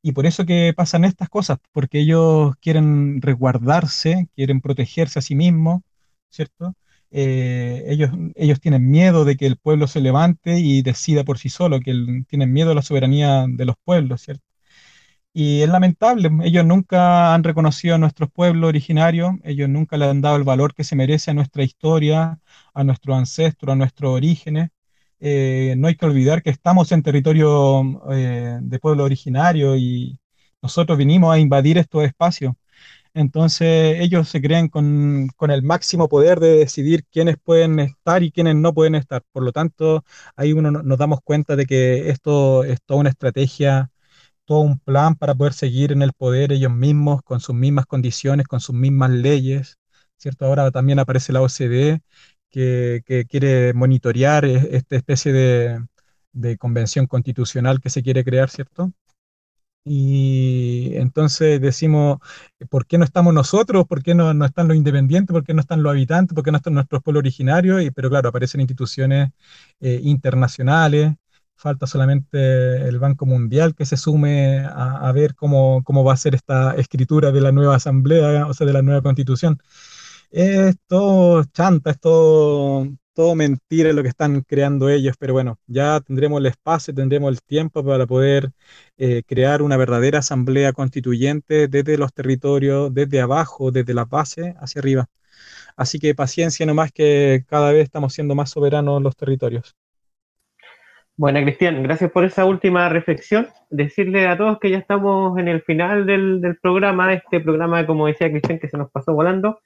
Y por eso que pasan estas cosas, porque ellos quieren resguardarse, quieren protegerse a sí mismos, ¿cierto? Eh, ellos, ellos tienen miedo de que el pueblo se levante y decida por sí solo, que tienen miedo a la soberanía de los pueblos, ¿cierto? Y es lamentable, ellos nunca han reconocido a nuestros pueblos originarios, ellos nunca le han dado el valor que se merece a nuestra historia, a nuestros ancestros, a nuestros orígenes. Eh, no hay que olvidar que estamos en territorio eh, de pueblo originario y nosotros vinimos a invadir estos espacios. Entonces ellos se creen con, con, el máximo poder de decidir quiénes pueden estar y quiénes no pueden estar. Por lo tanto, ahí uno nos damos cuenta de que esto es toda una estrategia todo un plan para poder seguir en el poder ellos mismos, con sus mismas condiciones, con sus mismas leyes, ¿cierto? Ahora también aparece la OCDE que, quiere monitorear esta especie de, convención constitucional que se quiere crear, ¿cierto? Y entonces decimos, ¿por qué no estamos nosotros? ¿Por qué no, están los independientes? ¿Por qué no están los habitantes? ¿Por qué no están nuestros pueblos originarios? Y, pero claro, aparecen instituciones eh, internacionales Falta solamente el Banco Mundial que se sume a, ver cómo, va a ser esta escritura de la nueva asamblea, o sea, de la nueva constitución. Es todo chanta, es todo, todo mentira lo que están creando ellos, pero bueno, ya tendremos el espacio, tendremos el tiempo para poder eh, crear una verdadera asamblea constituyente desde los territorios, desde abajo, desde la base hacia arriba. Así que paciencia nomás que cada vez estamos siendo más soberanos los territorios. Bueno, Cristian, gracias por esa última reflexión. Decirle a todos que ya estamos en el final del, programa, este programa, como decía Cristian, que se nos pasó volando,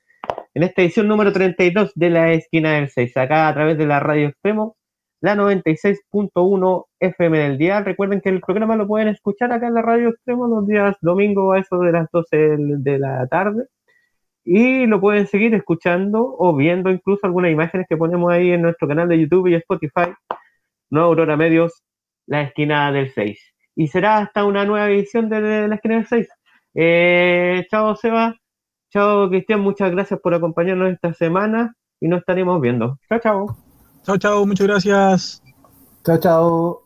en esta edición número 32 de la esquina del 6, acá a través de la radio Extremo, la 96.1 FM del día. Recuerden que el programa lo pueden escuchar acá en la radio Extremo los días domingo a eso de las 12 de la tarde. Y lo pueden seguir escuchando o viendo incluso algunas imágenes que ponemos ahí en nuestro canal de YouTube y Spotify Nueva Aurora Medios, la esquina del 6. Y será hasta una nueva edición de, la esquina del 6. Eh, chao Seba, chao Cristian, muchas gracias por acompañarnos esta semana y nos estaremos viendo. Chao, chao. Chao, chao, muchas gracias. Chao, chao.